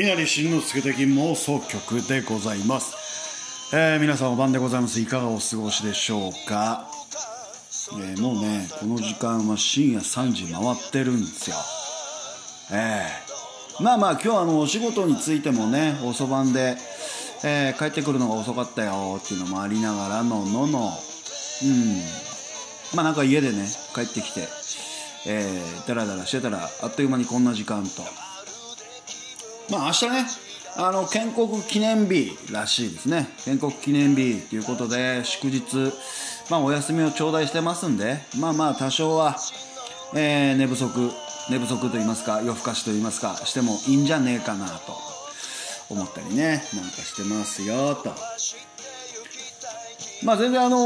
稲荷慎之介的妄想曲でございます、えー皆さんお晩でございます。いかがお過ごしでしょうか、えーもうねこの時間は深夜3時回ってるんですよ。ええまあまあ今日はあのお仕事についてもね遅番で、えー帰ってくるのが遅かったよっていうのもありながらののの。うん。まあなんか家でね帰ってきてえー、ダラダラしてたらあっという間にこんな時間と。まあ明日ねあの建国記念日らしいですね。建国記念日ということで祝日まあお休みを頂戴してますんでまあまあ多少は、えー寝不足寝不足と言いますか夜更かしと言いますかしてもいいんじゃねえかなと思ったりねなんかしてますよと。まあ全然あの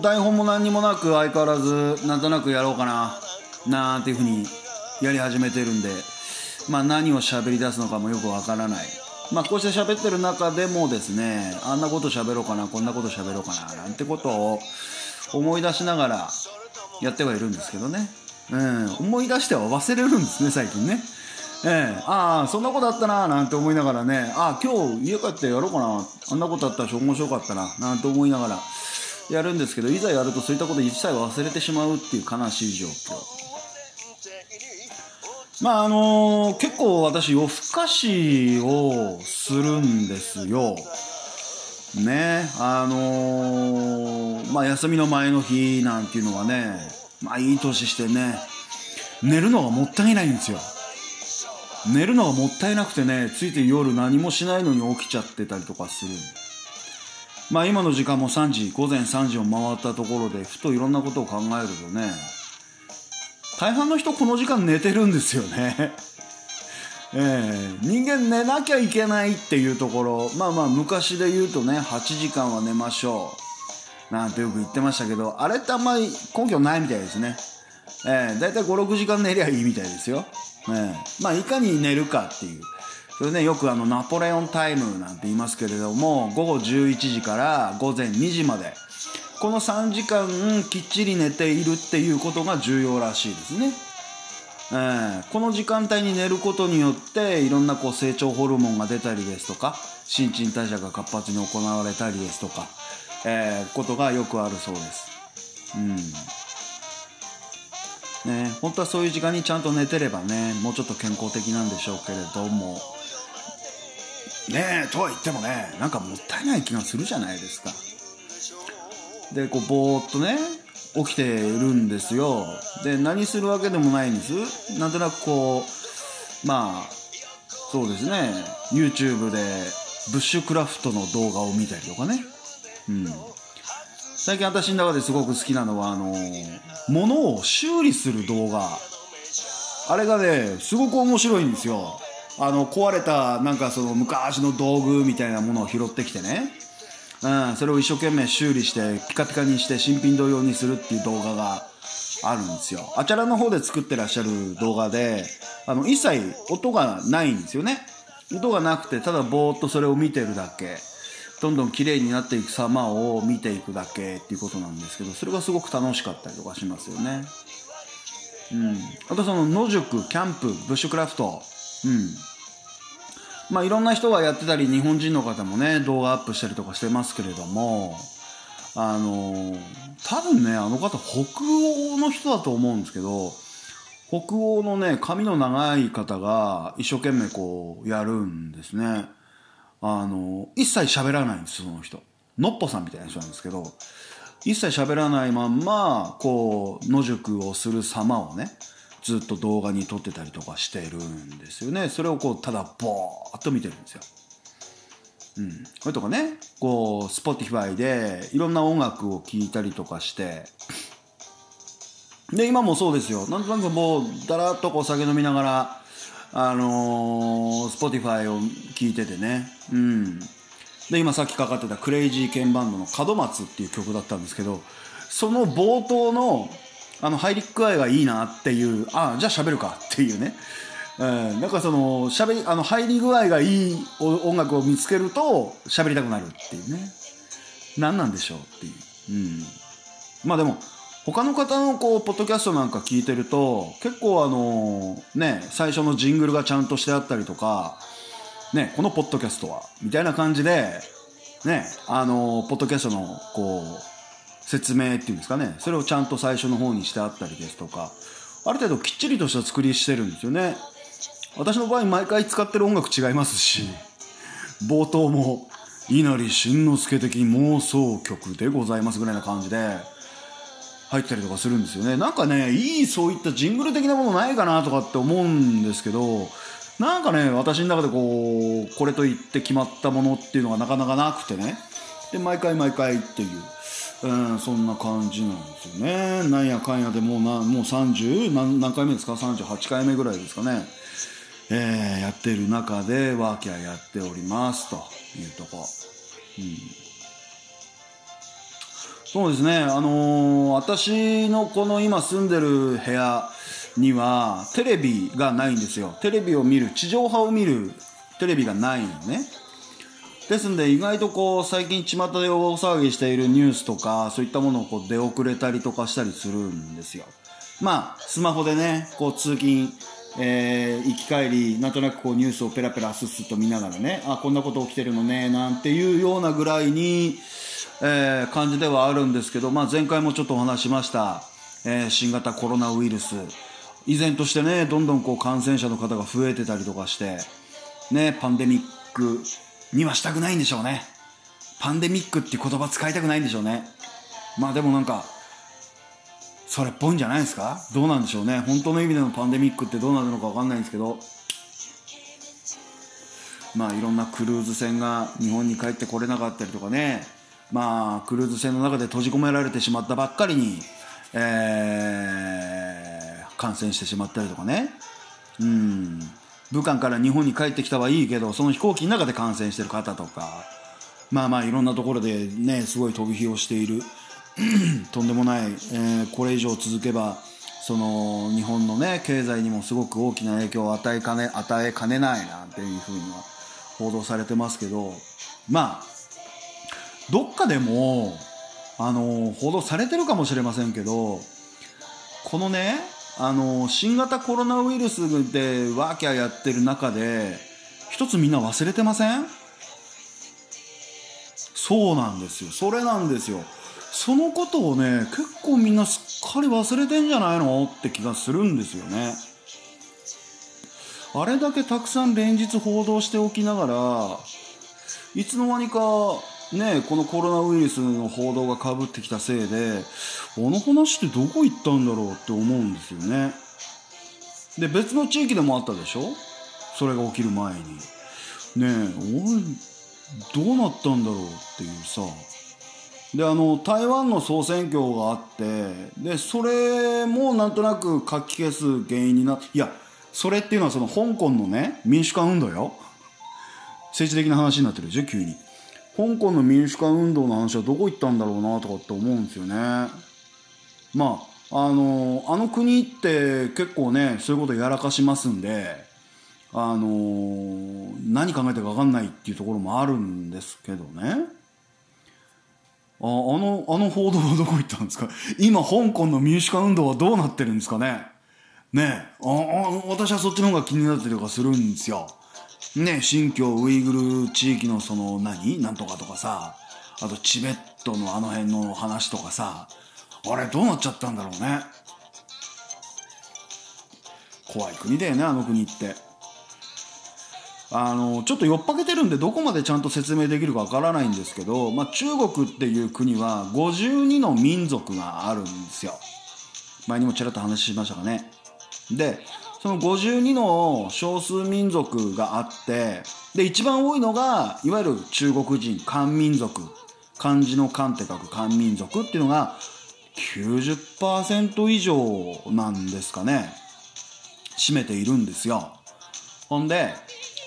ー台本も何にもなく相変わらずなんとなくやろうかななんていうふうにやり始めてるんでまあ何を喋り出すのかもよくわからない。まあこうして喋ってる中でもですねあんなこと喋ろうかなこんなこと喋ろうかななんてことを思い出しながらやってはいるんですけどね、うん、思い出しては忘れるんですね最近ね。ええ、ああそんなことあったななんて思いながらね。ああ今日家帰ってやろうかなあんなことあったら面白かったななんて思いながらやるんですけどいざやるとそういったこと一切忘れてしまうっていう悲しい状況。まああの結構私夜更かしをするんですよ。ね。あのまあ休みの前の日なんていうのはねまあいい年してね寝るのがもったいないんですよ。寝るのがもったいなくてねついて夜何もしないのに起きちゃってたりとかする。まあ今の時間も3時午前3時を回ったところでふといろんなことを考えるとね大半の人この時間寝てるんですよね。ええ。人間寝なきゃいけないっていうところ。まあまあ昔で言うとね8時間は寝ましょう。なんてよく言ってましたけどあれってあんまり根拠ないみたいですね。ええ。だいたい56時間寝りゃいいみたいですよ、ええ。まあいかに寝るかっていう。それねよくあのナポレオンタイムなんて言いますけれども午後11時から午前2時までこの3時間きっちり寝ているっていうことが重要らしいですね、えーこの時間帯に寝ることによっていろんなこう成長ホルモンが出たりですとか新陳代謝が活発に行われたりですとか、えーことがよくあるそうです。うん。ね本当はそういう時間にちゃんと寝てればねもうちょっと健康的なんでしょうけれども。ねえとは言ってもねなんかもったいない気がするじゃないですか。でこうぼーっとね起きてるんですよ。で何するわけでもないんです。なんとなくこうまあそうですね。YouTube でブッシュクラフトの動画を見たりとかね。うん。最近私の中ですごく好きなのはあの物を修理する動画。あれがねすごく面白いんですよ。あの壊れたなんかその昔の道具みたいなものを拾ってきてね。うん、それを一生懸命修理してピカピカにして新品同様にするっていう動画があるんですよ。あちらの方で作ってらっしゃる動画であの一切音がないんですよね。音がなくてただぼーっとそれを見てるだけ。どんどん綺麗になっていく様を見ていくだけっていうことなんですけどそれがすごく楽しかったりとかしますよね。うん。あとその野宿キャンプブッシュクラフト。うん。まあいろんな人がやってたり日本人の方もね動画アップしたりとかしてますけれどもあの多分ねあの方北欧の人だと思うんですけど北欧のね髪の長い方が一生懸命こうやるんですね。あの一切喋らないんですその人。のっぽさんみたいな人なんですけど一切喋らないまんまこう野宿をする様をねずっと動画に撮ってたりとかしてるんですよね。それをこうただボーっと見てるんですよ。うん、それとかねこう Spotify でいろんな音楽を聴いたりとかして。で今もそうですよ。なんとなくもうだらっとこう酒飲みながらあのー、Spotify を聴いててね。うん。で今さっきかかってたクレイジーケンバンドの「門松」っていう曲だったんですけどその冒頭のあの入り具合がいいなっていうああじゃあ喋るかっていうね。うん、なんかそのしゃべりあの入り具合がいい音楽を見つけると喋りたくなるっていうね。何なんでしょうっていう、うん、まあでも他の方のこうポッドキャストなんか聞いてると結構あのね最初のジングルがちゃんとしてあったりとかね、このポッドキャストは、みたいな感じで、ね、あの、ポッドキャストの、こう、説明っていうんですかね、それをちゃんと最初の方にしてあったりですとか、ある程度きっちりとした作りしてるんですよね。私の場合、毎回使ってる音楽違いますし、冒頭も、稲荷慎之介的妄想曲でございますぐらいな感じで、入ったりとかするんですよね。なんかね、いいそういったジングル的なものないかなとかって思うんですけど、なんかね、私の中でこう、これと言って決まったものっていうのがなかなかなくてね。で、毎回毎回っていう、うん、そんな感じなんですよね。なんやかんやでもうな、もう30何、何回目ですか ?38 回目ぐらいですかね。えー、やってる中でワーキャーやっておりますというとこ。うん。そうですね、あのー、私のこの今住んでる部屋、にはテレビがないんですよテレビを見る地上波を見るテレビがないのねですんで意外とこう最近巷で大騒ぎしているニュースとかそういったものをこう出遅れたりとかしたりするんですよ。まあスマホでねこう通勤えー、行き帰りなんとなくこうニュースをペラペラスッスッと見ながらねあこんなこと起きてるのねなんていうようなぐらいに、えー、感じではあるんですけど、まあ、前回もちょっとお話しました、えー、新型コロナウイルス。依然としてねどんどんこう感染者の方が増えてたりとかしてねパンデミックにはしたくないんでしょうね。パンデミックって言葉使いたくないんでしょうね。まあでもなんかそれっぽいんじゃないですか？どうなんでしょうね。本当の意味でのパンデミックってどうなるのか分かんないんですけど。まあいろんなクルーズ船が日本に帰ってこれなかったりとかね。まあクルーズ船の中で閉じ込められてしまったばっかりにえー感染してしまったりとかね。うん。武漢から日本に帰ってきたはいいけどその飛行機の中で感染してる方とかまあまあいろんなところでねすごい飛び火をしている。とんでもない、えー、これ以上続けばその日本のね経済にもすごく大きな影響を与えかね与えかねないなんていうふうには報道されてますけどまあどっかでもあの報道されてるかもしれませんけどこのねあの新型コロナウイルスでワーキャーやってる中で一つみんな忘れてません？そうなんですよ。それなんですよ。そのことをね結構みんなすっかり忘れてんじゃないの？って気がするんですよね。あれだけたくさん連日報道しておきながらいつの間にかね、このコロナウイルスの報道がかぶってきたせいで、あの話ってどこ行ったんだろうって思うんですよね。で、別の地域でもあったでしょ？それが起きる前に。ねえ、俺、どうなったんだろうっていうさ。で、あの、台湾の総選挙があって、で、それもなんとなく書き消す原因になっいや、それっていうのはその香港のね、民主化運動よ。政治的な話になってるでしょ、急に。香港の民主化運動の話はどこ行ったんだろうなとかって思うんですよね。まあ、あの、あの国って結構ね、そういうことやらかしますんで、あの、何考えてるか分かんないっていうところもあるんですけどね。ああの、あの報道はどこ行ったんですか？今、香港の民主化運動はどうなってるんですかね？ねああ、私はそっちの方が気になってるとかするんですよ。ね、新疆ウイグル地域のその何？なんとかとかさ、あとチベットのあの辺の話とかさ、あれどうなっちゃったんだろうね。怖い国だよね、あの国って。あの、ちょっと酔っぱけてるんでどこまでちゃんと説明できるかわからないんですけど、まあ、中国っていう国は52の民族があるんですよ。前にもちらっと話しましたかね。で、その52の少数民族があってで一番多いのがいわゆる中国人漢民族。漢字の漢って書く漢民族っていうのが90%以上なんですかね。占めているんですよ。ほんで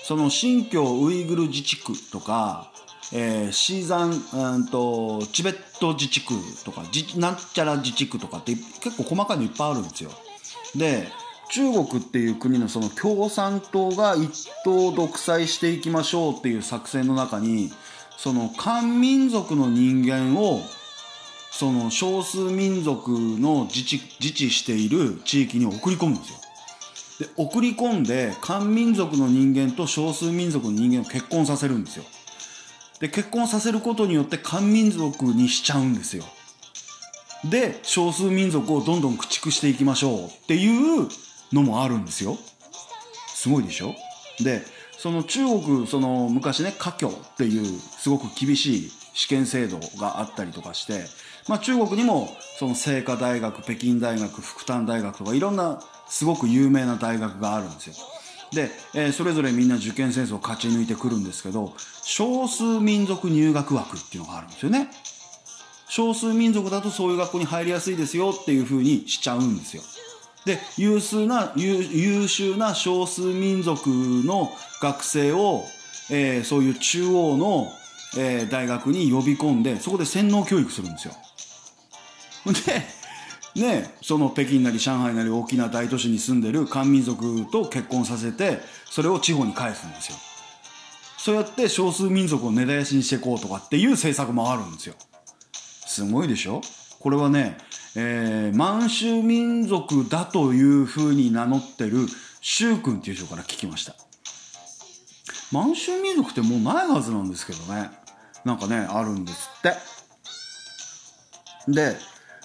その新疆ウイグル自治区とか、えー、シーザン、うんと、チベット自治区とかなんちゃら自治区とかって結構細かいのいっぱいあるんですよ。で中国っていう国のその共産党が一党独裁していきましょうっていう作戦の中にその漢民族の人間をその少数民族の自治自治している地域に送り込むんですよ。で送り込んで漢民族の人間と少数民族の人間を結婚させるんですよ。で結婚させることによって漢民族にしちゃうんですよ。で少数民族をどんどん駆逐していきましょうっていうのもあるんですよ。すごいでしょ？でその中国その昔ね華僑っていうすごく厳しい試験制度があったりとかして、まあ、中国にもその清華大学北京大学福旦大学とかいろんなすごく有名な大学があるんですよ。で、えー、それぞれみんな受験戦争を勝ち抜いてくるんですけど少数民族入学枠っていうのがあるんですよね。少数民族だとそういう学校に入りやすいですよっていうふうにしちゃうんですよ。で優秀な優秀な少数民族の学生を、えー、そういう中央の、えー、大学に呼び込んでそこで洗脳教育するんですよ。でねその北京なり上海なり大きな大都市に住んでる漢民族と結婚させてそれを地方に返すんですよ。そうやって少数民族を根絶やしにしていこうとかっていう政策もあるんですよ。すごいでしょ？これはねえー、満州民族だというふうに名乗ってる周君っていう人から聞きました。満州民族ってもうないはずなんですけどね。なんかねあるんですって。で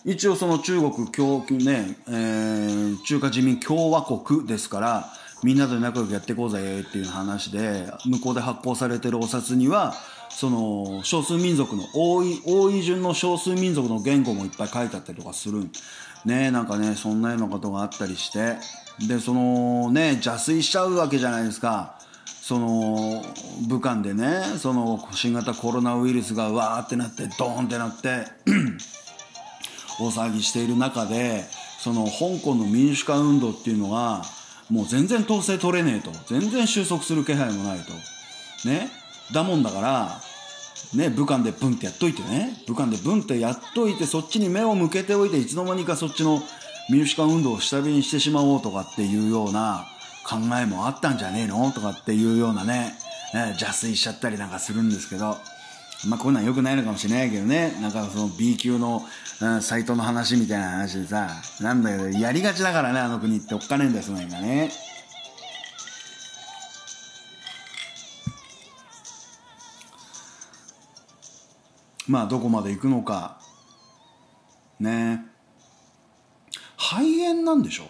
一応その中国共、ねえー、中華人民共和国ですからみんなで仲良くやっていこうぜっていう話で向こうで発行されてるお札にはその少数民族の多い多い順の少数民族の言語もいっぱい書いてあったりとかするねなんかねそんなようなことがあったりして。でそのね邪推しちゃうわけじゃないですか。その武漢でねその新型コロナウイルスがわーってなってドーンってなって 大騒ぎしている中でその香港の民主化運動っていうのがもう全然統制取れねえと。全然収束する気配もないと。ね。だもんだからね、武漢でブンってやっといてね、武漢でブンってやっといて、そっちに目を向けておいて、いつの間にかそっちの民主化運動を下火にしてしまおうとかっていうような考えもあったんじゃねえの？とかっていうようなね、え邪推しちゃったりなんかするんですけど、まあこんなん良くないのかもしれないけどね、なんかその B 級の、うん、サイトの話みたいな話でさ、なんだけど、やりがちだからね、あの国って。おっかねえんだよ、その辺がね。まあどこまで行くのか。ね。肺炎なんでしょ？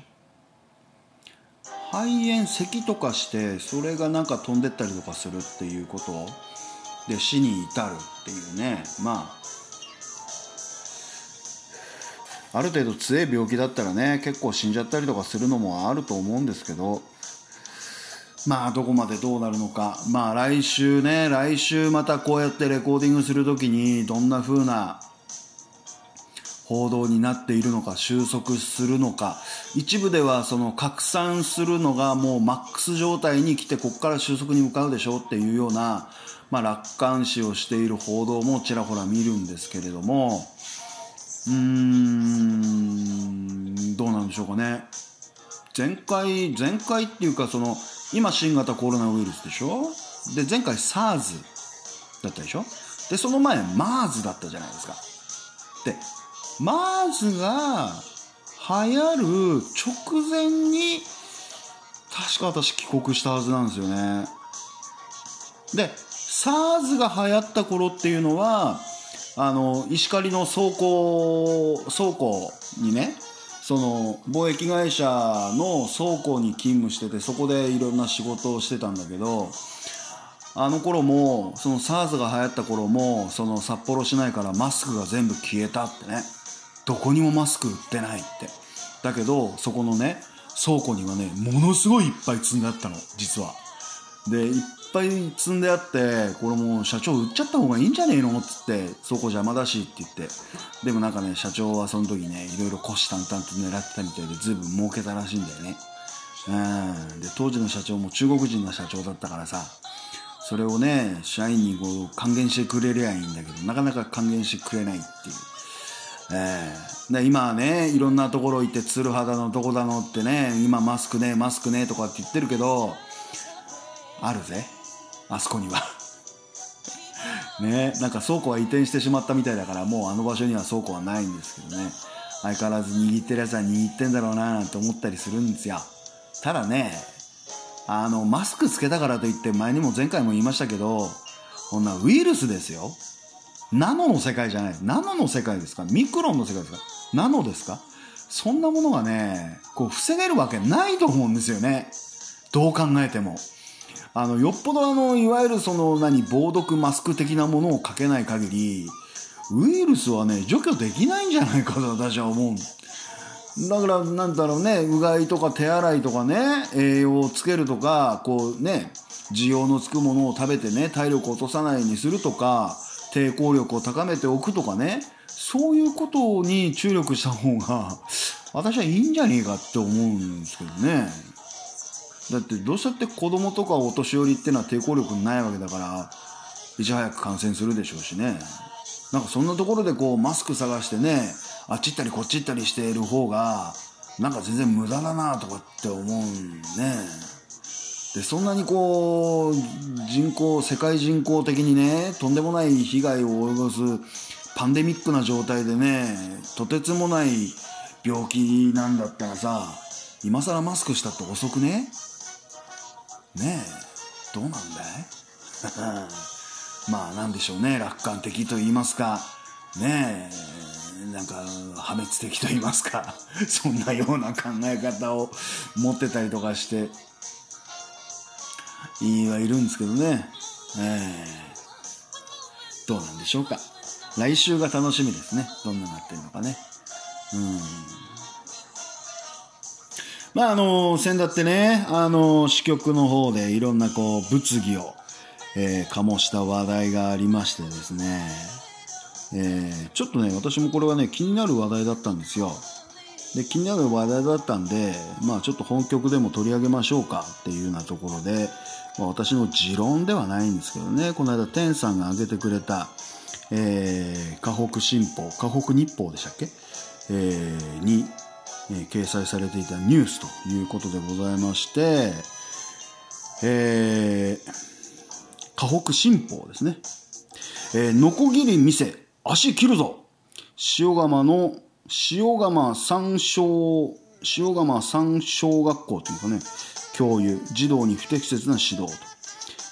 肺炎咳とかしてそれがなんか飛んでったりとかするっていうこと？で死に至るっていうね。まあある程度強い病気だったらね結構死んじゃったりとかするのもあると思うんですけど。まあどこまでどうなるのか。まあ来週ね来週またこうやってレコーディングする時にどんな風な報道になっているのか収束するのか。一部ではその拡散するのがもうマックス状態に来てここから収束に向かうでしょうっていうような、まあ、楽観視をしている報道もちらほら見るんですけれども。うーんどうなんでしょうかね。前回前回っていうかその今新型コロナウイルスでしょ？で前回 SARS だったでしょ？でその前 MERS だったじゃないですか。で MERS が流行る直前に確か私帰国したはずなんですよね。で SARS が流行った頃っていうのはあの石狩の倉庫倉庫にねその貿易会社の倉庫に勤務しててそこでいろんな仕事をしてたんだけどあの頃もその SARS が流行った頃もその札幌市内からマスクが全部消えたってね。どこにもマスク売ってないって。だけどそこのね倉庫にはねものすごいいっぱい積んであったの実は。でいっぱい積んであってこれもう社長売っちゃった方がいいんじゃねえのっつってそこ邪魔だしって言って。でもなんかね社長はその時ねいろいろ虎視眈々と狙ってたみたいで随分儲けたらしいんだよね。うん。で当時の社長も中国人の社長だったからさそれをね社員にこう還元してくれりゃいいんだけどなかなか還元してくれないっていう。えー、で今はねいろんなところ行ってツル肌のどこだのってね今マスクねマスクねとかって言ってるけどあるぜ。あそこには。ねなんか倉庫は移転してしまったみたいだからもうあの場所には倉庫はないんですけどね。相変わらず握ってるやつは握ってんだろうななんて思ったりするんですよ。ただねあのマスクつけたからといって前にも前回も言いましたけどこんなウイルスですよ。ナノの世界じゃない。ナノの世界ですか？ミクロンの世界ですか？ナノですか？そんなものがねこう防げるわけないと思うんですよね。どう考えても。あのよっぽどあのいわゆるその何防毒マスク的なものをかけない限りウイルスはね除去できないんじゃないかと私は思う。だからなんだろうねうがいとか手洗いとかね栄養をつけるとかこうね需要のつくものを食べてね体力を落とさないようにするとか抵抗力を高めておくとかねそういうことに注力した方が私はいいんじゃねえかって思うんですけどね。だってどうしたって子供とかお年寄りってのは抵抗力ないわけだからいち早く感染するでしょうしね。なんかそんなところでこうマスク探してねあっち行ったりこっち行ったりしている方がなんか全然無駄だなとかって思うんね。でそんなにこう人口世界人口的にねとんでもない被害を及ぼすパンデミックな状態でねとてつもない病気なんだったらさ今更マスクしたって遅くね？ねえ。どうなんだい？まあなんでしょうね。楽観的と言いますか。ねえ。なんか破滅的と言いますか。そんなような考え方を持ってたりとかして。いいはいるんですけどね。えー、どうなんでしょうか。来週が楽しみですね。どんななってるのかね。うん。まああの先だってねあの支局の方でいろんなこう物議をえー、醸した話題がありましてですね、えー、ちょっとね、私もこれはね、気になる話題だったんですよ。で、気になる話題だったんで、まあちょっと本局でも取り上げましょうかっていうようなところで、まあ、私の持論ではないんですけどね、この間、天さんが挙げてくれた、えー、河北新報、河北日報でしたっけ？えー、に、えー、掲載されていたニュースということでございまして、えー、河北新報ですね。えー、ノコギリ店、足切るぞ塩釜の、塩釜三小、塩釜三小学校というかね、教諭、児童に不適切な指導と。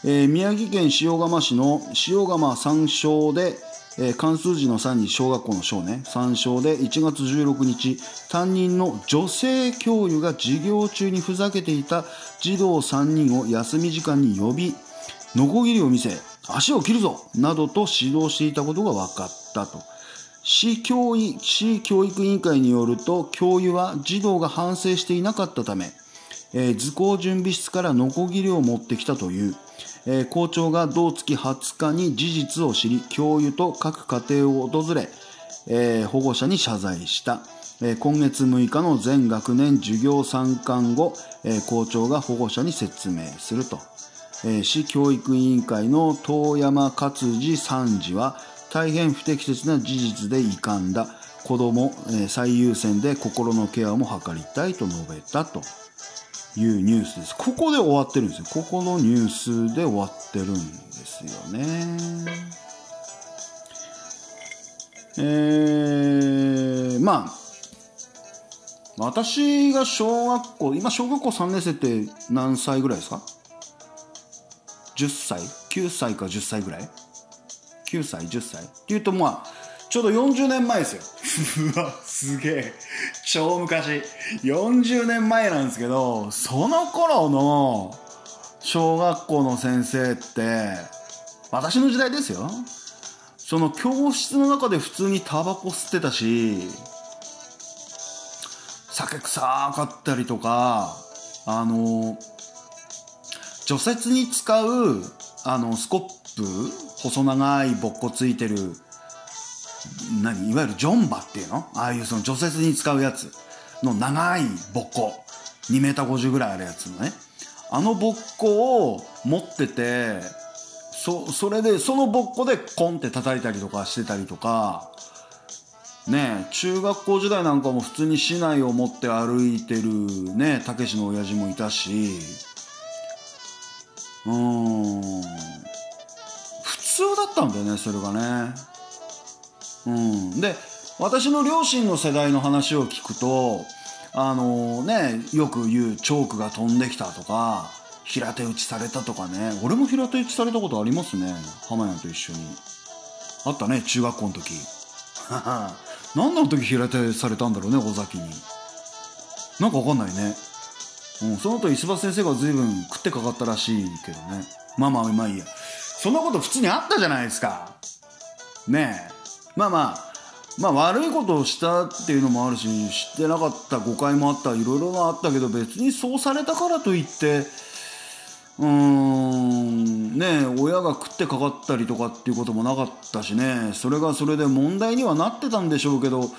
えー、宮城県塩釜市の塩釜三小で、えー、関数字の3に小学校の小ね、3小で1月16日、担任の女性教諭が授業中にふざけていた児童3人を休み時間に呼び、ノコギリを見せ、足を切るぞなどと指導していたことが分かったと。市教育市教育委員会によると、教諭は児童が反省していなかったため、えー、図工準備室からノコギリを持ってきたという。えー、校長が同月20日に事実を知り、教諭と各家庭を訪れ、えー、保護者に謝罪した。え今月6日の全学年授業参観後、え校長が保護者に説明すると。え、市教育委員会の遠山勝治参事は大変不適切な事実で遺憾だ子供、え、最優先で心のケアも図りたいと述べたというニュースです。ここで終わってるんですよ。ここのニュースで終わってるんですよね。えー、まあ私が小学校今小学校3年生って何歳ぐらいですか？10歳？9歳か10歳ぐらい？9歳？10歳？っていうとまあちょうど40年前ですよ。うわすげえ。超昔。40年前なんですけどその頃の小学校の先生って私の時代ですよ。その教室の中で普通にタバコ吸ってたし酒臭かったりとかあの除雪に使うあのスコップ細長いぼっこついてる何いわゆるジョンバっていうの？ああいうその除雪に使うやつ。の長いぼっこ2メーター50ぐらいあるやつのね。あのぼっこを持っててそそれでそのぼっこでコンって叩いたりとかしてたりとか。ね中学校時代なんかも普通に市内を持って歩いてるねたけしの親父もいたし。うん。普通だったんだよねそれがね。うん。で私の両親の世代の話を聞くとあのねよく言うチョークが飛んできたとか平手打ちされたとかね。俺も平手打ちされたことありますね。浜谷と一緒に。あったね中学校の時。何の時平手されたんだろうね尾崎に。なんかわかんないね。うん、その後石橋先生が随分食ってかかったらしいけどね。まあまあまあいいや。そんなこと普通にあったじゃないですか。ねえ。まあまあまあ悪いことをしたっていうのもあるし知ってなかった誤解もあったいろいろあったけど別にそうされたからといってうーんね親が食ってかかったりとかっていうこともなかったしね。それがそれで問題にはなってたんでしょうけど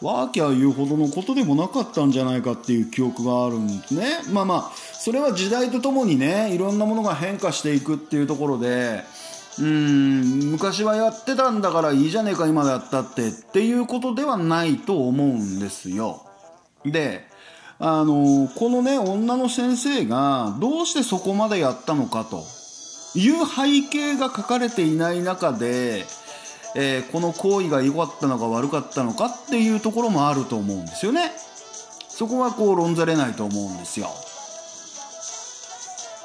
ワーキャー言うほどのことでもなかったんじゃないかっていう記憶があるんですね。まあまあそれは時代とともにねいろんなものが変化していくっていうところでうん昔はやってたんだからいいじゃねえか今だったってっていうことではないと思うんですよ。であのこのね女の先生がどうしてそこまでやったのかと。いう背景が書かれていない中で、えー、この行為が良かったのか悪かったのかっていうところもあると思うんですよね。そこはこう論ざれないと思うんですよ。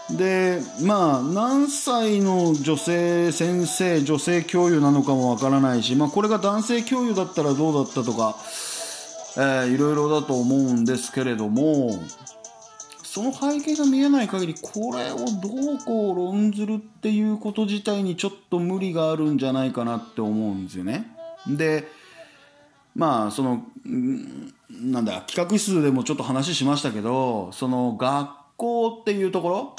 でまあ何歳の女性先生女性教諭なのかもわからないし、まあ、これが男性教諭だったらどうだったとか、えー、いろいろだと思うんですけれどもその背景が見えない限りこれをどうこう論ずるっていうこと自体にちょっと無理があるんじゃないかなって思うんですよね。でまあそのなんだ企画室でもちょっと話しましたけどその学校っていうところ？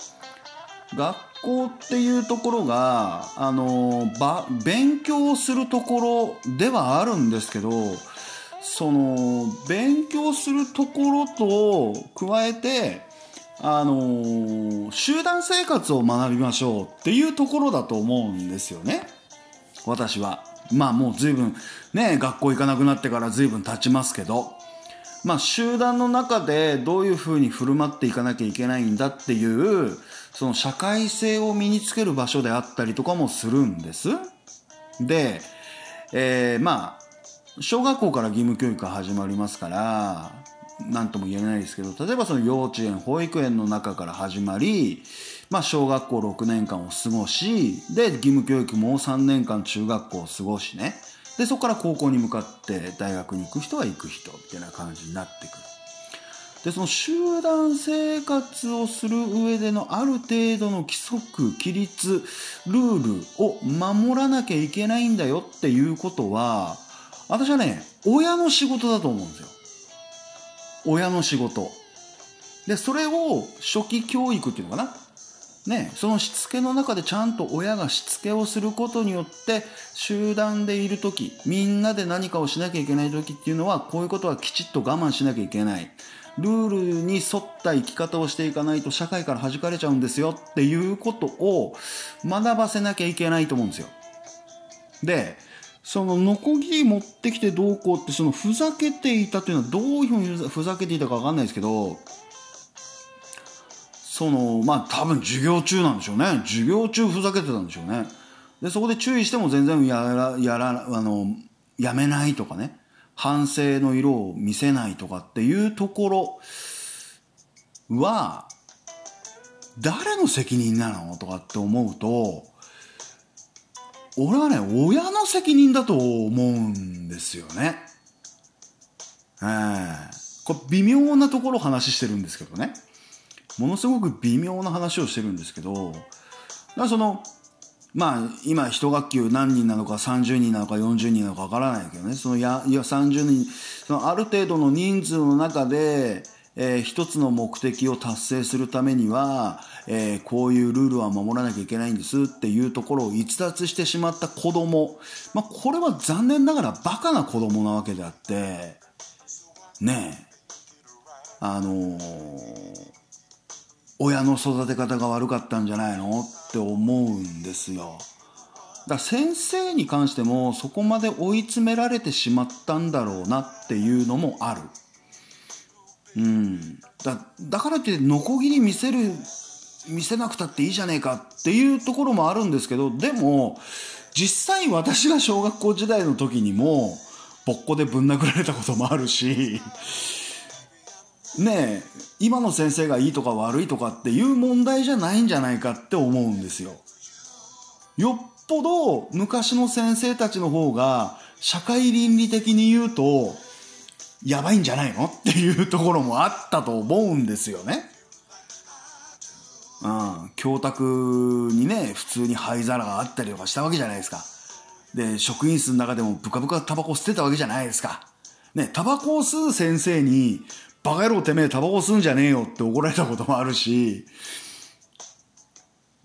学校っていうところがあのば勉強するところではあるんですけどその勉強するところと加えてあの集団生活を学びましょうっていうところだと思うんですよね。私は。まあもう随分ね学校行かなくなってから随分経ちますけど。まあ集団の中でどういうふうに振る舞っていかなきゃいけないんだっていうその社会性を身につける場所であったりとかもするんです。で、えー、まあ、小学校から義務教育が始まりますから、何とも言えないですけど、例えばその幼稚園、保育園の中から始まり、まあ小学校6年間を過ごし、で、義務教育もう3年間中学校を過ごしね。で、そこから高校に向かって大学に行く人は行く人、みたいな感じになってくる。でその集団生活をする上でのある程度の規則規律ルールを守らなきゃいけないんだよっていうことは私はね親の仕事だと思うんですよ。親の仕事。でそれを初期教育っていうのかな？ね、そのしつけの中でちゃんと親がしつけをすることによって集団でいる時みんなで何かをしなきゃいけない時っていうのはこういうことはきちっと我慢しなきゃいけないルールに沿った生き方をしていかないと社会から弾かれちゃうんですよっていうことを学ばせなきゃいけないと思うんですよ。で、そのノコギリ持ってきてどうこうってそのふざけていたというのはどういうふうにふざけていたかわかんないですけど、その、まあ多分授業中なんでしょうね。授業中ふざけてたんでしょうね。で、そこで注意しても全然やら、やら、あの、やめないとかね。反省の色を見せないとかっていうところは、誰の責任なのとかって思うと、俺はね、親の責任だと思うんですよね。えー、これ微妙なところ話してるんですけどね。ものすごく微妙な話をしてるんですけど、だその、まあ今一学級何人なのか30人なのか40人なのかわからないけどね。そのやいや30人そのある程度の人数の中で、えー、一つの目的を達成するためには、えー、こういうルールは守らなきゃいけないんですっていうところを逸脱してしまった子供、まあ、これは残念ながらバカな子供なわけであってねえ。あのー親の育て方が悪かったんじゃないの？って思うんですよ。だから先生に関してもそこまで追い詰められてしまったんだろうなっていうのもある。うん。だだからってノコギリ見せる、見せなくたっていいじゃねえかっていうところもあるんですけど、でも、実際私が小学校時代の時にも、ぼっこでぶん殴られたこともあるし、ねえ今の先生がいいとか悪いとかっていう問題じゃないんじゃないかって思うんですよ。よっぽど昔の先生たちの方が社会倫理的に言うとやばいんじゃないのっていうところもあったと思うんですよね。うん、教託にね普通に灰皿があったりとかしたわけじゃないですか。で職員室の中でもブカブカタバコ吸ってたわけじゃないですか。ね、タバコを吸う先生にバカ野郎てめえタバコ吸うんじゃねえよって怒られたこともあるし、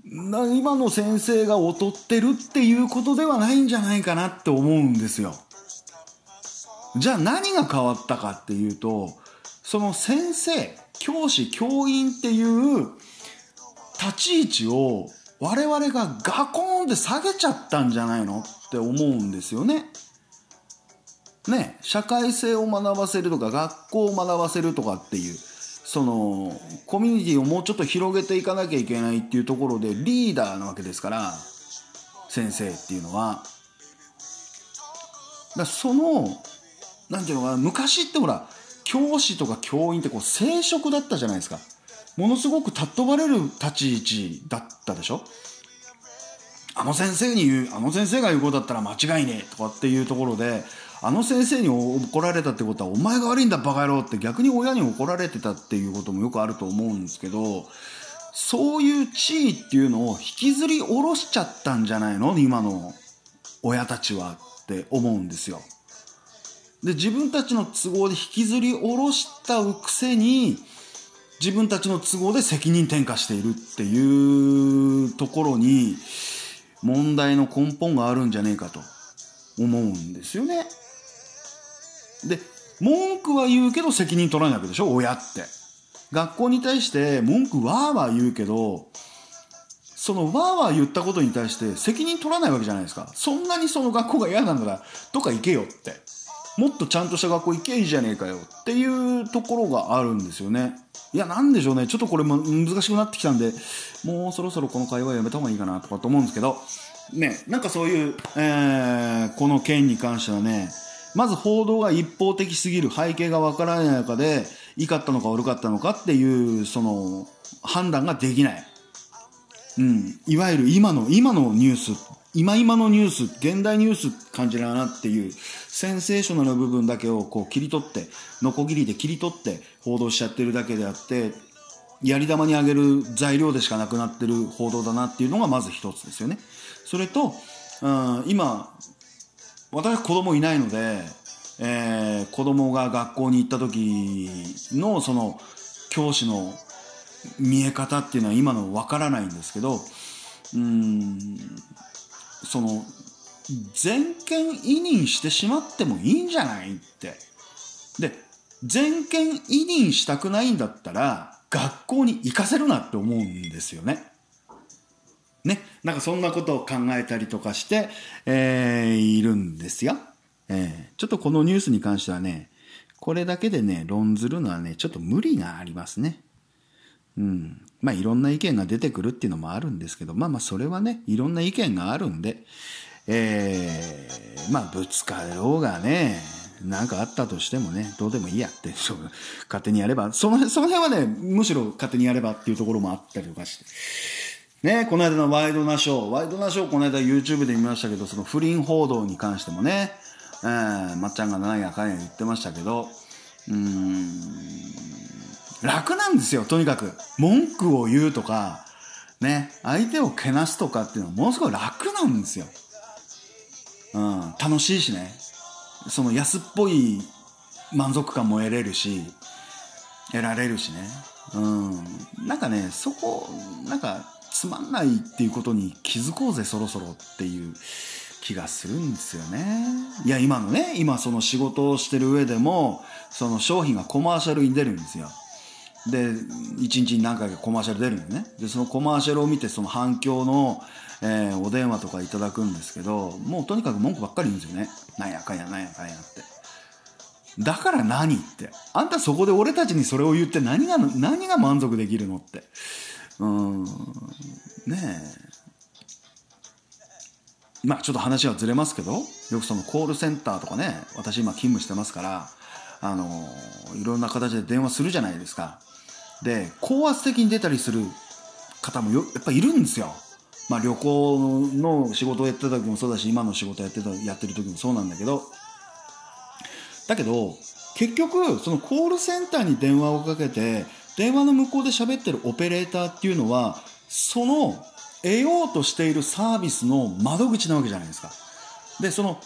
な今の先生が劣ってるっていうことではないんじゃないかなって思うんですよ。じゃあ何が変わったかっていうと、その先生、教師、教員っていう立ち位置を我々がガコーンって下げちゃったんじゃないのって思うんですよね。ね、社会性を学ばせるとか学校を学ばせるとかっていうそのコミュニティをもうちょっと広げていかなきゃいけないっていうところでリーダーなわけですから先生っていうのは。だそのなんていうのかな昔ってほら教師とか教員ってこう聖職だったじゃないですか。ものすごく尊ばれる立ち位置だったでしょ。あの先生に言うあの先生が言うことだったら間違いねえとかっていうところであの先生に怒られたってことはお前が悪いんだバカ野郎って逆に親に怒られてたっていうこともよくあると思うんですけどそういう地位っていうのを引きずり下ろしちゃったんじゃないの？今の親たちはって思うんですよ。で自分たちの都合で引きずり下ろしたくせに自分たちの都合で責任転嫁しているっていうところに問題の根本があるんじゃねえかと思うんですよね。で文句は言うけど責任取らないわけでしょ？親って。学校に対して文句わーわー言うけどそのわーわー言ったことに対して責任取らないわけじゃないですか。そんなにその学校が嫌なんならどっか行けよって。もっとちゃんとした学校行けいいじゃねえかよっていうところがあるんですよね。いやなんでしょうね。ちょっとこれも難しくなってきたんでもうそろそろこの会話やめた方がいいかなとかと思うんですけど。ねなんかそういう、えー、この件に関してはねまず報道が一方的すぎる背景がわからない中でいいかったのか悪かったのかっていうその判断ができない、うん、いわゆる今の今のニュース。今今のニュース現代ニュース感じるなっていうセンセーショナルな部分だけをこう切り取ってノコギリで切り取って報道しちゃってるだけであってやり玉にあげる材料でしかなくなってる報道だなっていうのがまず一つですよね。それと、うん、今私は子供いないので、えー、子供が学校に行った時のその教師の見え方っていうのは今のわからないんですけどうんその全権委任してしまってもいいんじゃないってで全権委任したくないんだったら学校に行かせるなって思うんですよね。ね、なんかそんなことを考えたりとかして、えー、いるんですよ。えー、ちょっとこのニュースに関してはね、これだけでね、論ずるのはね、ちょっと無理がありますね。うん。まあいろんな意見が出てくるっていうのもあるんですけど、まあまあそれはね、いろんな意見があるんで、えー、まあぶつかろうがね、なんかあったとしてもね、どうでもいいやって、そう勝手にやれば、そのその辺はね、むしろ勝手にやればっていうところもあったりとかして。ね、この間のワイドナショー、ワイドナショーこの間 YouTube で見ましたけど、その不倫報道に関してもね、えー、まっちゃんが何やかんや言ってましたけど、うーん、楽なんですよ、とにかく。文句を言うとか、ね、相手をけなすとかっていうのはものすごい楽なんですよ。うん、楽しいしね。その安っぽい満足感も得れるし、得られるしね。うん、なんかね、そこ、なんか、つまんないっていうことに気づこうぜそろそろっていう気がするんですよね。いや今のね今その仕事をしてる上でもその商品がコマーシャルに出るんですよ。で1日に何回かコマーシャル出るんでね。でそのコマーシャルを見てその反響の、えー、お電話とかいただくんですけどもうとにかく文句ばっかり言うんですよね。なんやかんやなんやかんやって。だから何って。あんたそこで俺たちにそれを言って何が何が満足できるのって。うん。ねえ。まあちょっと話はずれますけどよくそのコールセンターとかね私今勤務してますからあのいろんな形で電話するじゃないですか。で高圧的に出たりする方もよやっぱいるんですよ。まあ旅行の仕事をやってた時もそうだし今の仕事やってたやってる時もそうなんだけど。だけど結局そのコールセンターに電話をかけて電話の向こうで喋ってるオペレーターっていうのはその得ようとしているサービスの窓口なわけじゃないですか。でその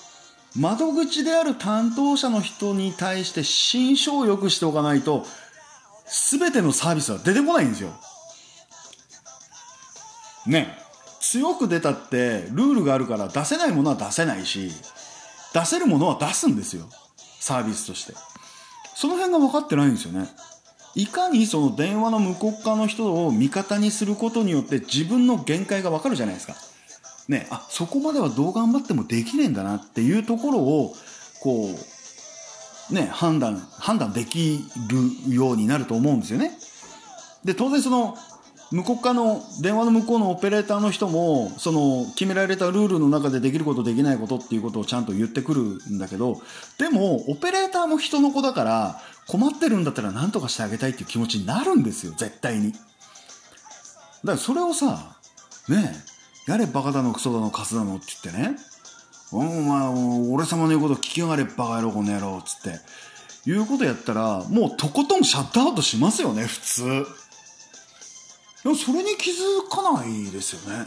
窓口である担当者の人に対して心象を良くしておかないと全てのサービスは出てこないんですよ。ね強く出たってルールがあるから出せないものは出せないし出せるものは出すんですよ。サービスとして。その辺が分かってないんですよね。いかにその電話の向こう側の人を味方にすることによって自分の限界が分かるじゃないですか。ねあそこまではどう頑張ってもできねえんだなっていうところをこうね判断判断できるようになると思うんですよね。で当然その向こう側の電話の向こうのオペレーターの人もその決められたルールの中でできることできないことっていうことをちゃんと言ってくるんだけどでもオペレーターも人の子だから困ってるんだったら何とかしてあげたいっていう気持ちになるんですよ絶対に。だからそれをさねえやれバカだのクソだのカスだのって言ってね。お前俺様の言うこと聞きやがれバカ野郎この野郎っつって。いうことやったらもうとことんシャットアウトしますよね普通。でもそれに気づかないですよね。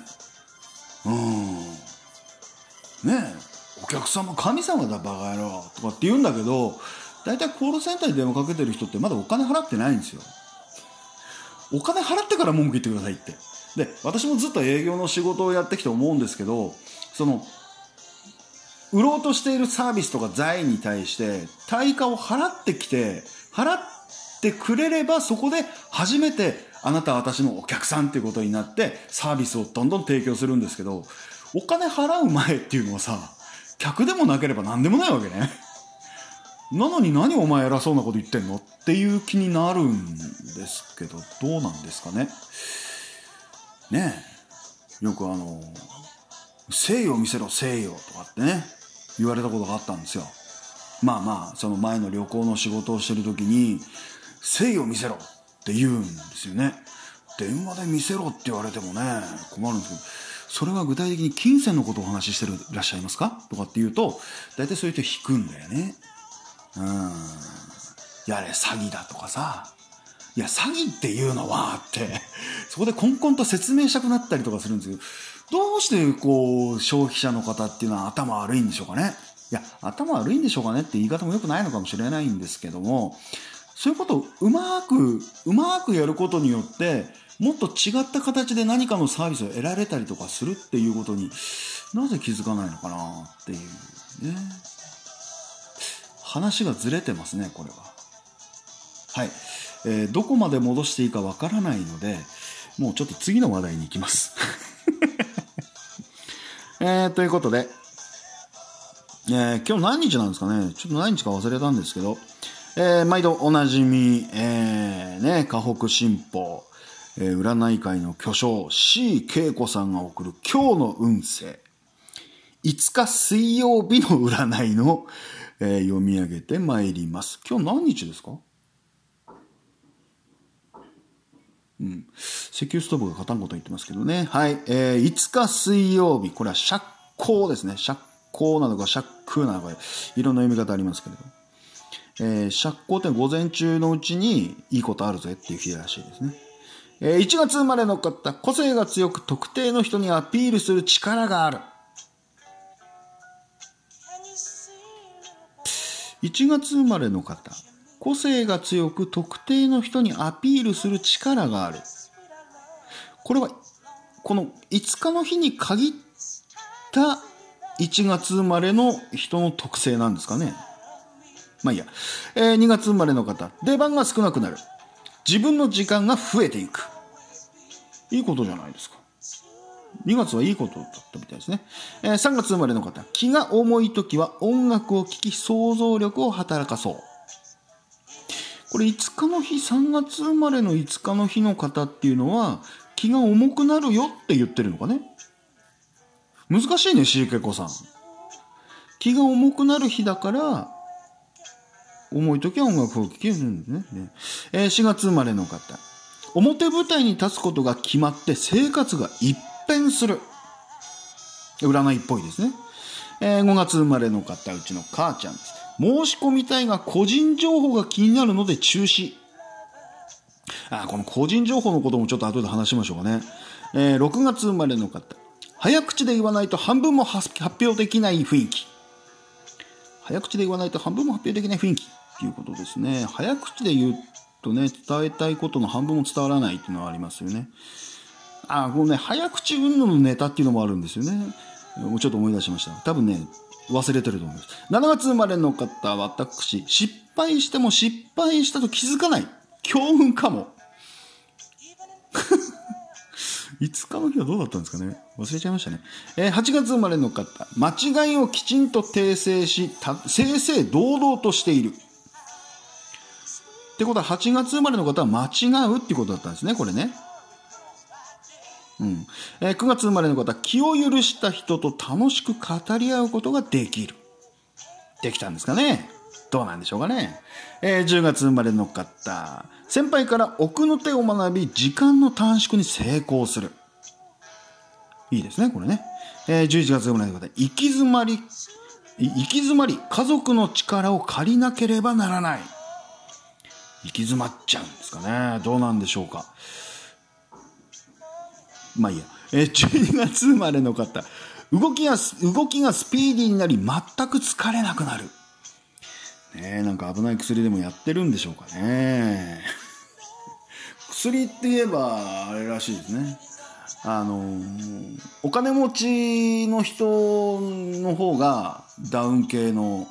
うん。ねえお客様神様だバカ野郎とかって言うんだけど大体コールセンターに電話かけてる人ってまだお金払ってないんですよ。お金払ってから文句言ってくださいって。で私もずっと営業の仕事をやってきて思うんですけどその売ろうとしているサービスとか財に対して対価を払ってきて払ってくれればそこで初めてあなたは私のお客さんっていうことになってサービスをどんどん提供するんですけどお金払う前っていうのはさ客でもなければ何でもないわけね。なのに何お前偉そうなこと言ってんの？っていう気になるんですけどどうなんですかね？ねえ。よくあの誠意を見せろ誠意をとかってね言われたことがあったんですよ。まあまあその前の旅行の仕事をしてる時に誠意を見せろって言うんですよね。電話で見せろって言われてもね困るんですけどそれは具体的に金銭のことをお話ししてるらっしゃいますか？とかって言うと大体そういう人引くんだよね。うん。やれ詐欺だとかさ。いや詐欺っていうのはって そこでコンコンと説明したくなったりとかするんですけどどうしてこう消費者の方っていうのは頭悪いんでしょうかね。いや頭悪いんでしょうかねって言い方も良くないのかもしれないんですけどもそういうことをうまくうまくやることによってもっと違った形で何かのサービスを得られたりとかするっていうことになぜ気づかないのかなっていうね。話がずれてますねこれは。はい、えー、どこまで戻していいかわからないのでもうちょっと次の話題に行きます。えー、ということで、えー、今日何日なんですかね？ちょっと何日か忘れたんですけど、えー、毎度おなじみ、えー、ね、河北新報、えー、占い界の巨匠 C 恵子さんが送る今日の運勢。5日水曜日の占いの、えー、読み上げてまいります。今日何日ですか？うん。石油ストーブが勝たんこと言ってますけどね。はい。えー、5日水曜日。これは釈光ですね。釈光なのか釈空なのか、いろんな読み方ありますけれど。えー、釈光って午前中のうちにいいことあるぜっていう日らしいですね。えー、1月生まれの方、個性が強く特定の人にアピールする力がある。1月生まれの方、個性が強く特定の人にアピールする力がある。これは、この5日の日に限った1月生まれの人の特性なんですかね。まあいいや。えー、2月生まれの方、出番が少なくなる。自分の時間が増えていく。いいことじゃないですか。2月はいいことだったみたいですね。えー、3月生まれの方、気が重い時は音楽を聴き想像力を働かそう。これ5日の日、3月生まれの5日の日の方っていうのは、気が重くなるよって言ってるのかね。難しいね、しいけこさん。気が重くなる日だから、重い時は音楽を聴けるんですね。えー、4月生まれの方。表舞台に立つことが決まって生活が一変する。占いっぽいですね。えー、5月生まれの方、うちの母ちゃんです。申し込みたいが個人情報が気になるので中止。あ、この個人情報のこともちょっと後で話しましょうかね。えー、6月生まれの方。早口で言わないと半分も発表できない雰囲気。早口で言わないと半分も発表できない雰囲気っていうことですね。早口で言うとね、伝えたいことの半分も伝わらないっていうのはありますよね。あ、このね、早口運動のネタっていうのもあるんですよね。ちょっと思い出しました。多分ね、忘れてると思います。7月生まれの方、私、失敗しても失敗したと気づかない。強運かも。5日の日はどうだったんですかね忘れちゃいましたね。えー、8月生まれの方、間違いをきちんと訂正し、正々堂々としている。ってことは、8月生まれの方は間違うってことだったんですね、これね。うん。えー、9月生まれの方、気を許した人と楽しく語り合うことができる。できたんですかねどうなんでしょうかね。えー、10月生まれの方、先輩から奥の手を学び、時間の短縮に成功する。いいですね、これね。えー、11月生まれの方、行き詰まり、行き詰まり、家族の力を借りなければならない。行き詰まっちゃうんですかね。どうなんでしょうか。まあいいや。えー、12月生まれの方、動きが、動きがスピーディーになり、全く疲れなくなる。ねなんか危ない薬でもやってるんでしょうかね。薬って言えば、あれらしいですね。あのお金持ちの人の方がダウン系の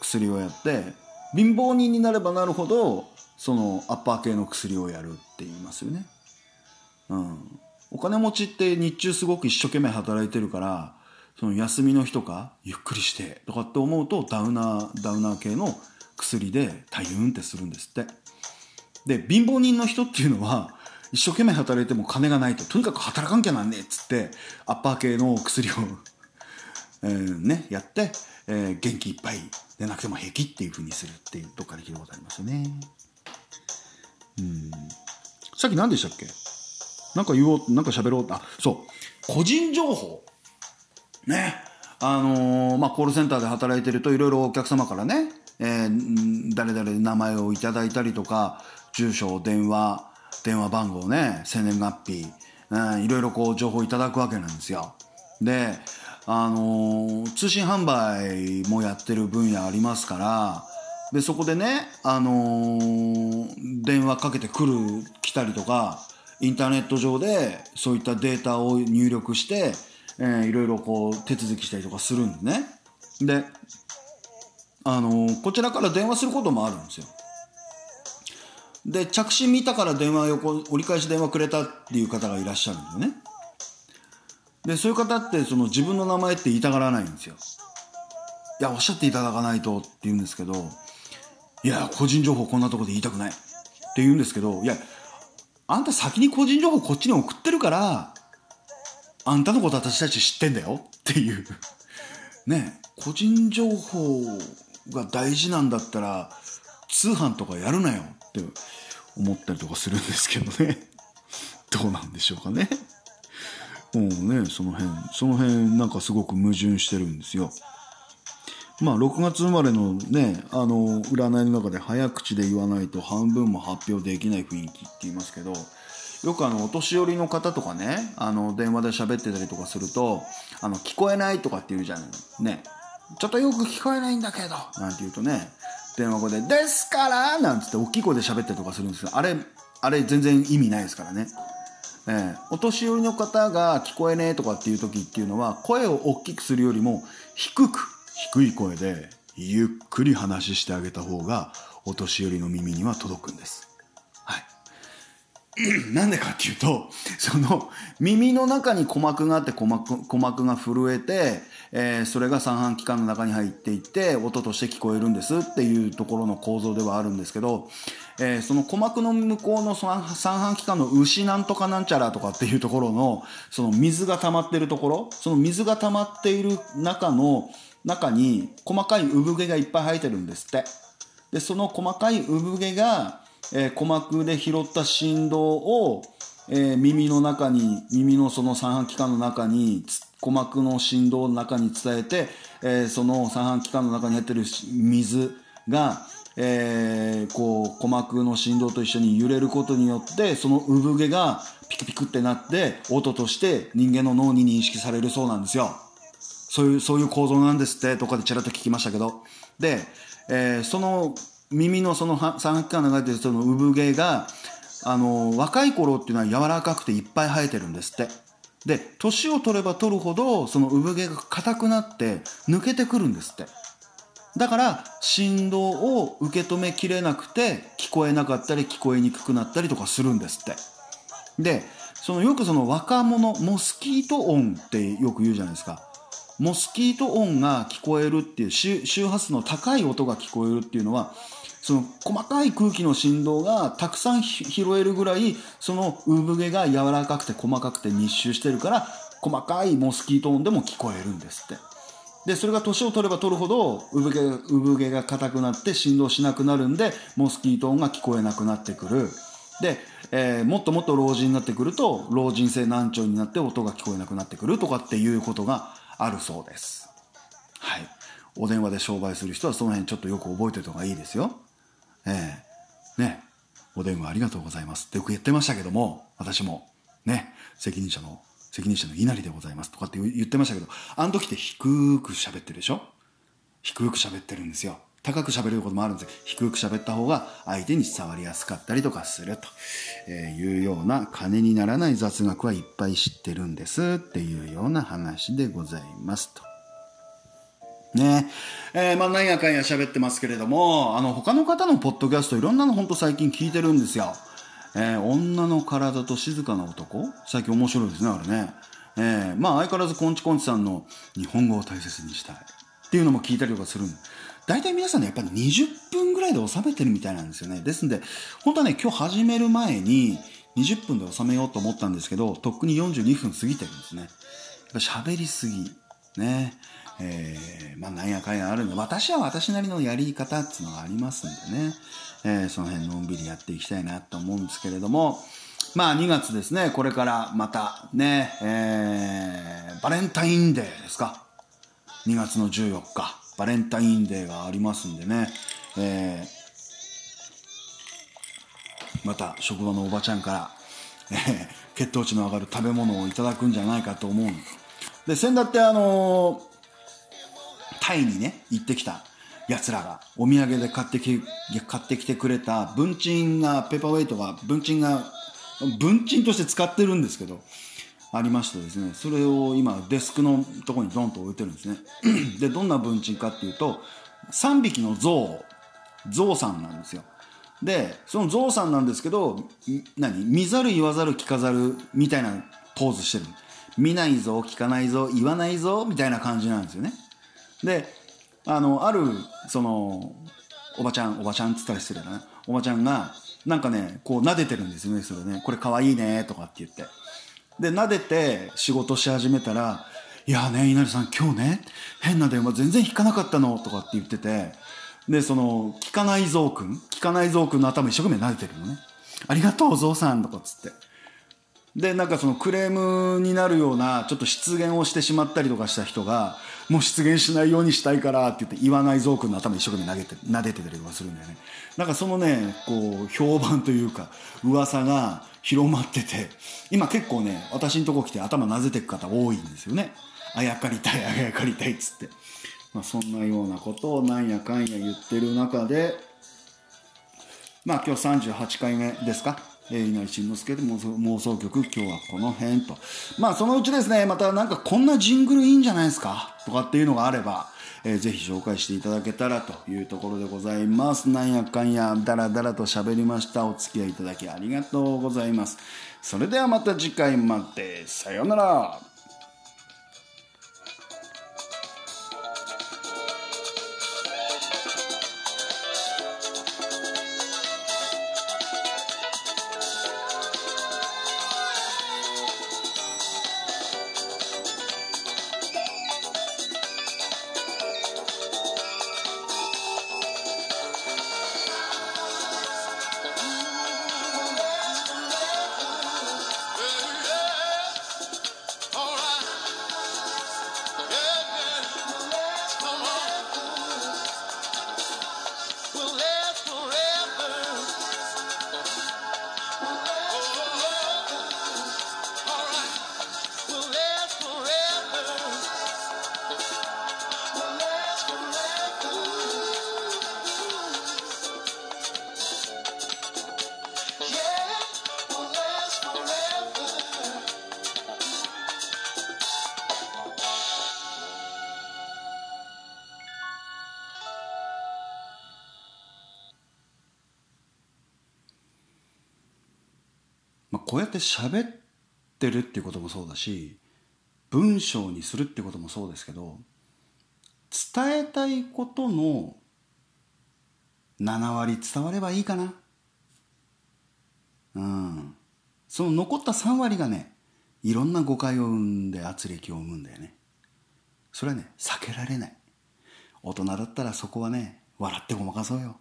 薬をやって、貧乏人になればなるほど、そのアッパー系の薬をやるって言いますよね。うん。お金持ちって日中すごく一生懸命働いてるから、その休みの日とかゆっくりしてとかって思うとダウナーダウナー系の薬で大変ってするんですって。で貧乏人の人っていうのは一生懸命働いても金がないととにかく働かんきゃなんねえっつってアッパー系の薬をえー、ねやって、えー、元気いっぱいでなくても平気っていうふうにするっていうどっかで聞いたことありますよね。うん。さっき何でしたっけ？なんか言おうなんか喋ろう。あそう。個人情報。ね。あのー、まあ、コールセンターで働いてるといろいろお客様からね、えー、誰々名前をいただいたりとか住所電話電話番号ね生年月日、うん、いろいろこう情報いただくわけなんですよ。であのー、通信販売もやってる分野ありますからでそこでね、あのー、電話かけてくる来たりとかインターネット上でそういったデータを入力してえー、いろいろこう手続きしたりとかするんでね。であのー、こちらから電話することもあるんですよ。で着信見たから電話横折り返し電話くれたっていう方がいらっしゃるんでね。でそういう方ってその自分の名前って言いたがらないんですよ。いやおっしゃっていただかないとって言うんですけどいや個人情報こんなとこで言いたくないって言うんですけどいやあんた先に個人情報こっちに送ってるからあんたのこと私たち知ってんだよ。っていう。ね個人情報が大事なんだったら通販とかやるなよ。って思ったりとかするんですけどね。どうなんでしょうかね。もうねその辺その辺なんかすごく矛盾してるんですよ。まあ6月生まれのねあの占いの中で早口で言わないと半分も発表できない雰囲気って言いますけどよくあのお年寄りの方とかねあの電話で喋ってたりとかするとあの聞こえないとかって言うじゃんね。ちょっとよく聞こえないんだけどなんて言うとね電話語で「ですから!」なんつって大きい声で喋ったりとかするんですけどあれあれ全然意味ないですからね。えー、お年寄りの方が聞こえねえとかっていう時っていうのは声を大きくするよりも低く低い声でゆっくり話してあげた方がお年寄りの耳には届くんです。はい。なんでかっていうと、その耳の中に鼓膜があって鼓膜鼓膜が震えて、えー、それが三半規管の中に入っていって音として聞こえるんですっていうところの構造ではあるんですけど、えー、その鼓膜の向こうの三半規管の牛なんとかなんちゃらとかっていうところのその水が溜まってるところ、その水が溜まっている中の中に細かい産毛がいっぱい生えてるんですって。でその細かい産毛が、えー、鼓膜で拾った振動を、えー、耳の中に耳のその三半規管の中に鼓膜の振動の中に伝えて、えー、その三半規管の中に入ってる水が、えー、こう鼓膜の振動と一緒に揺れることによってその産毛がピクピクってなって音として人間の脳に認識されるそうなんですよそういうそういう構造なんですってどっかでちらっと聞きましたけど。で、えー、その耳のその三半規管の中に入ってるその産毛があの若い頃っていうのは柔らかくていっぱい生えてるんですって。で年を取れば取るほどその産毛が硬くなって抜けてくるんですって。だから振動を受け止めきれなくて聞こえなかったり聞こえにくくなったりとかするんですって。でそのよくその若者モスキート音ってよく言うじゃないですか。モスキート音が聞こえるっていう周周波数の高い音が聞こえるっていうのはその細かい空気の振動がたくさん拾えるぐらいその産毛が柔らかくて細かくて密集してるから細かいモスキート音でも聞こえるんですって。でそれが年を取れば取るほど産毛産毛が硬くなって振動しなくなるんでモスキート音が聞こえなくなってくる。で、えー、もっともっと老人になってくると老人性難聴になって音が聞こえなくなってくるとかっていうことがあるそうです。はい。お電話で商売する人はその辺ちょっとよく覚えておいた方がいいですよ。ええ。ー、ね。お電話ありがとうございます。ってよく言ってましたけども私も。ね。責任者の責任者の稲荷でございます。とかって言ってましたけど、あの時って低く喋ってるでしょ？低く喋ってるんですよ。高く喋れることもあるんです低く喋った方が相手に伝わりやすかったりとかするというような金にならない雑学はいっぱい知ってるんですっていうような話でございますと。ねえー、まあ何やかんや喋ってますけれども、あの他の方のポッドキャストいろんなの本当最近聞いてるんですよ。えー、女の体と静かな男最近面白いですね、あれね。えー、まあ相変わらずコンチコンチさんの日本語を大切にしたいっていうのも聞いたりとかするんで大体皆さんね、やっぱり20分ぐらいで収めてるみたいなんですよね。ですんで、本当はね、今日始める前に20分で収めようと思ったんですけど、とっくに42分過ぎてるんですね。やっぱ喋りすぎ。ね。えー、まあなんやかんやあるんで、私は私なりのやり方っていうのがありますんでね。えー、その辺のんびりやっていきたいなと思うんですけれども、まあ2月ですね、これからまたね、えー、バレンタインデーですか。2月の14日、バレンタインデーがありますんでね、えー、また職場のおばちゃんから、えー、血糖値の上がる食べ物をいただくんじゃないかと思うで、先だってあのー、タイにね、行ってきた奴らがお土産で買ってき買ってきてくれた文鎮がペーパーウェイトが文鎮が文鎮として使ってるんですけどありましてですねそれを今デスクのとこにドンと置いてるんですね。でどんな文鎮かっていうと3匹の象象さんなんですよ。でその象さんなんですけど何？見ざる言わざる聞かざるみたいなポーズしてる。見ないぞ聞かないぞ言わないぞみたいな感じなんですよね。であのあるそのおばちゃんおばちゃんっつったら失礼だなおばちゃんがなんかねこう撫でてるんですよねそれね。これかわいいねとかって言って。で撫でて仕事し始めたら「いやね稲荷さん今日ね変な電話全然引かなかったの」とかって言っててでその聞かないぞうくん聞かないぞうくんの頭一生懸命撫でてるのね「ありがとうぞうさん」とかっつって。でなんかそのクレームになるようなちょっと失言をしてしまったりとかした人がもう出現しないようにしたいからって言って言わないゾウ君の頭一生懸命投げて撫でてたりとかするんだよね。なんかそのねこう評判というか噂が広まってて今結構ね私のとこ来て頭なぜてく方多いんですよね。あやかりたいあやかりたいっつって、まあ、そんなようなことをなんやかんや言ってる中でまあ今日38回目ですか？えー、稲荷慎之助で妄想曲今日はこの辺と。まあそのうちですねまたなんかこんなジングルいいんじゃないですか？とかっていうのがあれば、えー、ぜひ紹介していただけたらというところでございます。なんやかんやだらだらと喋りました。お付き合いいただきありがとうございます。それではまた次回までさようなら。って喋ってるっていうこともそうだし文章にするってこともそうですけど伝えたいことの7割伝わればいいかな。うん。その残った3割がねいろんな誤解を生んで圧力を生むんだよね。それはね避けられない。大人だったらそこはね笑ってごまかそうよ。